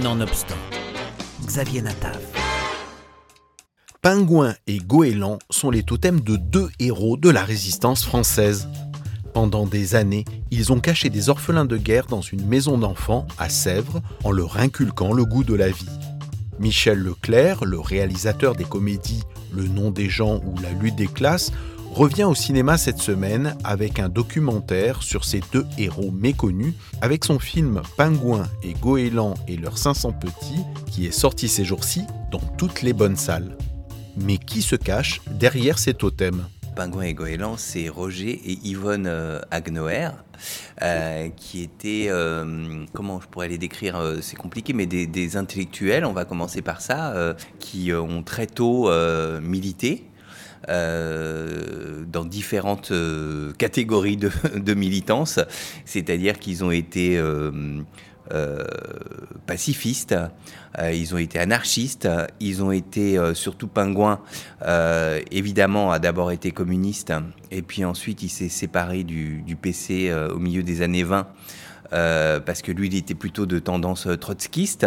Nonobstant, Xavier Natav. Pingouin et goéland sont les totems de deux héros de la résistance française. Pendant des années, ils ont caché des orphelins de guerre dans une maison d'enfants à Sèvres en leur inculquant le goût de la vie. Michel Leclerc, le réalisateur des comédies Le nom des gens ou La lutte des classes, revient au cinéma cette semaine avec un documentaire sur ces deux héros méconnus, avec son film Pingouin et Goéland et leurs 500 petits, qui est sorti ces jours-ci dans toutes les bonnes salles. Mais qui se cache derrière ces totems Pingouin et Goéland, c'est Roger et Yvonne euh, Agnoer, euh, qui étaient, euh, comment je pourrais les décrire, c'est compliqué, mais des, intellectuels, on va commencer par ça, qui ont très tôt milité euh, dans différentes euh, catégories de, de militance, c'est-à-dire qu'ils ont été euh, pacifistes, ils ont été anarchistes, ils ont été surtout pingouins, évidemment a d'abord été communiste, et puis ensuite il s'est séparé du, du PC au milieu des années 20. parce que lui, il était plutôt de tendance trotskiste.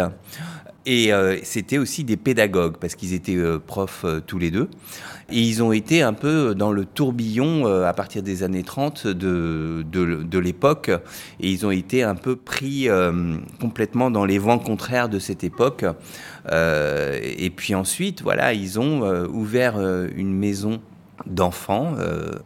Et c'était aussi des pédagogues, parce qu'ils étaient profs tous les deux. Et ils ont été un peu dans le tourbillon euh, à partir des années 30 de, de, de l'époque. Et ils ont été un peu pris euh, complètement dans les vents contraires de cette époque. Euh, et puis ensuite, voilà, ils ont ouvert une maison d'enfants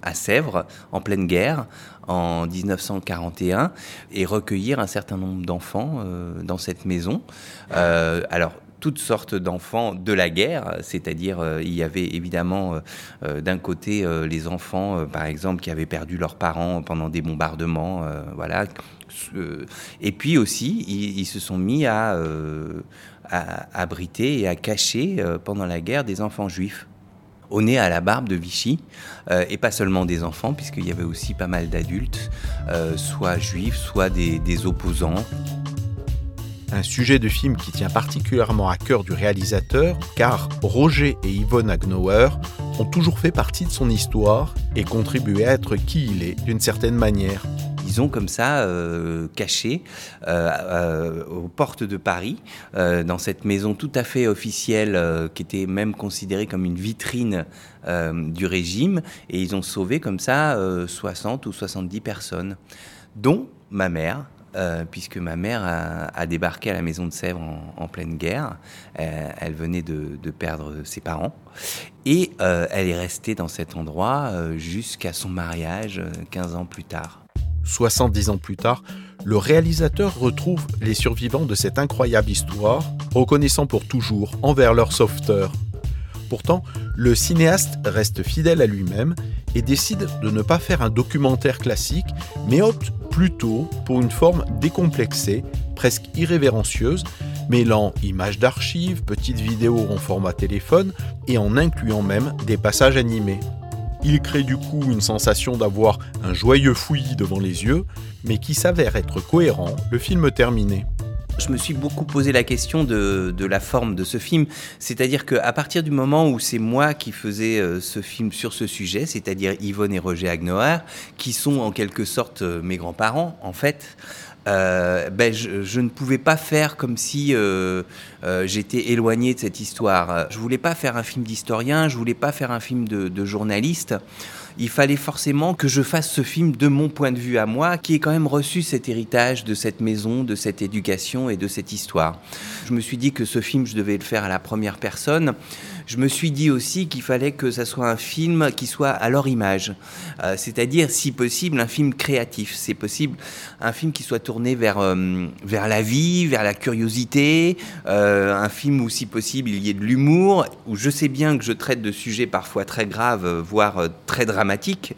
à Sèvres en pleine guerre en 1941 et recueillir un certain nombre d'enfants dans cette maison. alors toutes sortes d'enfants de la guerre, c'est-à-dire euh, il y avait évidemment euh, euh, d'un côté les enfants, par exemple, qui avaient perdu leurs parents pendant des bombardements, voilà. et puis aussi, ils, se sont mis à, abriter et à cacher pendant la guerre des enfants juifs au nez à la barbe de Vichy, et pas seulement des enfants, puisqu'il y avait aussi pas mal d'adultes, soit juifs, soit des, des opposants un sujet de film qui tient particulièrement à cœur du réalisateur, car Roger et Yvonne Agnauer ont toujours fait partie de son histoire et contribué à être qui il est d'une certaine manière. Ils ont comme ça euh, caché euh, euh, aux portes de Paris, dans cette maison tout à fait officielle, qui était même considérée comme une vitrine du régime, et ils ont sauvé comme ça 60 ou 70 personnes, dont ma mère, euh, puisque ma mère a, débarqué à la maison de Sèvres en, pleine guerre. Euh, elle venait de, perdre ses parents. Et euh, elle est restée dans cet endroit jusqu'à son mariage 15 ans plus tard. 70 ans plus tard, le réalisateur retrouve les survivants de cette incroyable histoire, reconnaissant pour toujours envers leur sauveteur. Pourtant, le cinéaste reste fidèle à lui-même et décide de ne pas faire un documentaire classique, mais opte plutôt pour une forme décomplexée, presque irrévérencieuse, mêlant images d'archives, petites vidéos en format téléphone et en incluant même des passages animés. Il crée du coup une sensation d'avoir un joyeux fouillis devant les yeux, mais qui s'avère être cohérent. Le film terminé je me suis beaucoup posé la question de, la forme de ce film. C'est-à-dire qu'à partir du moment où c'est moi qui faisais euh, ce film sur ce sujet, c'est-à-dire Yvonne et Roger Agnoar, qui sont en quelque sorte euh, mes grands-parents, en fait, euh, ben je, ne pouvais pas faire comme si j'étais éloigné de cette histoire. Je voulais pas faire un film d'historien, je voulais pas faire un film de journaliste il fallait forcément que je fasse ce film de mon point de vue à moi, qui ai quand même reçu cet héritage de cette maison, de cette éducation et de cette histoire. Je me suis dit que ce film, je devais le faire à la première personne je me suis dit aussi qu'il fallait que ça soit un film qui soit à leur image, euh, c'est-à-dire si possible un film créatif, c'est possible un film qui soit tourné vers euh, vers la vie, vers la curiosité, euh, un film où si possible il y ait de l'humour, où je sais bien que je traite de sujets parfois très graves, voire très dramatiques,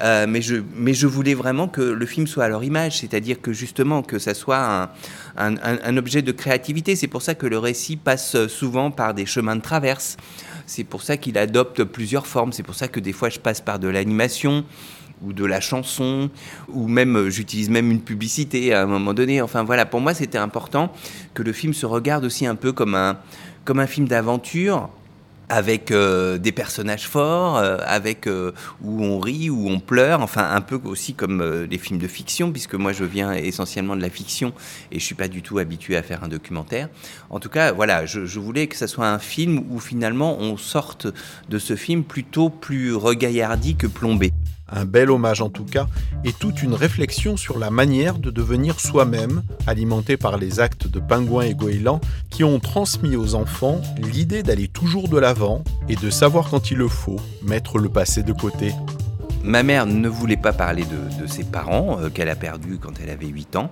mais je mais je voulais vraiment que le film soit à leur image, c'est-à-dire que justement que ça soit un, un objet de créativité. C'est pour ça que le récit passe souvent par des chemins de traverse. C'est pour ça qu'il adopte plusieurs formes. C'est pour ça que des fois je passe par de l'animation ou de la chanson, ou même euh, j'utilise même une publicité à un moment donné. Enfin voilà, pour moi c'était important que le film se regarde aussi un peu comme un, comme un film d'aventure avec euh, des personnages forts, euh, avec euh, où on rit, où on pleure, enfin un peu aussi comme les films de fiction, puisque moi je viens essentiellement de la fiction et je suis pas du tout habitué à faire un documentaire. En tout cas, voilà, je, je voulais que ça soit un film où finalement on sorte de ce film plutôt plus regaillardi que plombé. Un bel hommage en tout cas, et toute une réflexion sur la manière de devenir soi-même, alimentée par les actes de Pingouin et Goéland, qui ont transmis aux enfants l'idée d'aller toujours de l'avant et de savoir quand il le faut mettre le passé de côté. Ma mère ne voulait pas parler de, ses parents, euh, qu'elle a perdus quand elle avait 8 ans,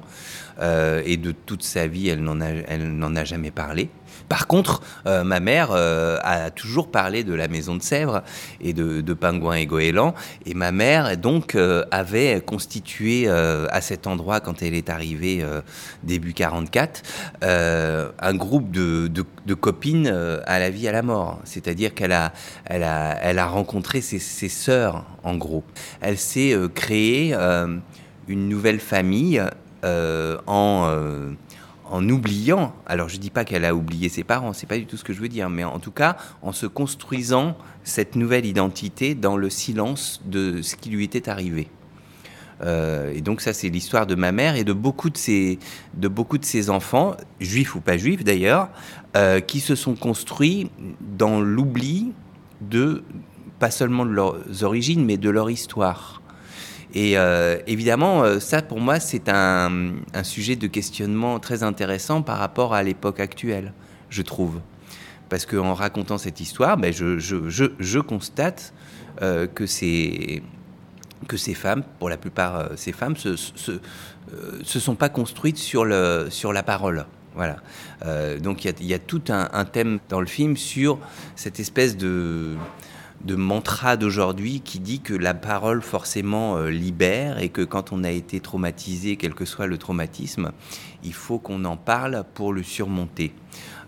euh, et de toute sa vie, elle n'en a, a jamais parlé. Par contre, euh, ma mère euh, a toujours parlé de la maison de Sèvres et de, de Pingouin et Goéland. Et ma mère, donc, euh, avait constitué à cet endroit, quand elle est arrivée début 44, un groupe de, copines à la vie, à la mort. C'est-à-dire qu'elle a, rencontré ses, ses sœurs, en gros. Elle s'est créée une nouvelle famille en en oubliant, alors je ne dis pas qu'elle a oublié ses parents, c'est pas du tout ce que je veux dire, mais en tout cas en se construisant cette nouvelle identité dans le silence de ce qui lui était arrivé. Euh, et donc ça c'est l'histoire de ma mère et de beaucoup de ses, de beaucoup de enfants, juifs ou pas juifs d'ailleurs, euh, qui se sont construits dans l'oubli de, pas seulement de leurs origines, mais de leur histoire. Et euh, évidemment, euh, ça pour moi, c'est un, sujet de questionnement très intéressant par rapport à l'époque actuelle, je trouve. Parce qu'en racontant cette histoire, ben, je, constate euh, que, ces, femmes, pour la plupart ces femmes, se, sont pas construites sur, la parole. Voilà. donc il y, a tout un, thème dans le film sur cette espèce de de mantra d'aujourd'hui qui dit que la parole forcément euh, libère et que quand on a été traumatisé, quel que soit le traumatisme, il faut qu'on en parle pour le surmonter.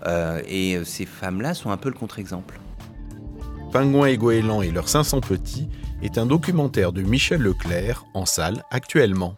Euh, et euh, ces femmes-là sont un peu le contre-exemple. Pingouin et Goéland et leurs 500 petits est un documentaire de Michel Leclerc en salle actuellement.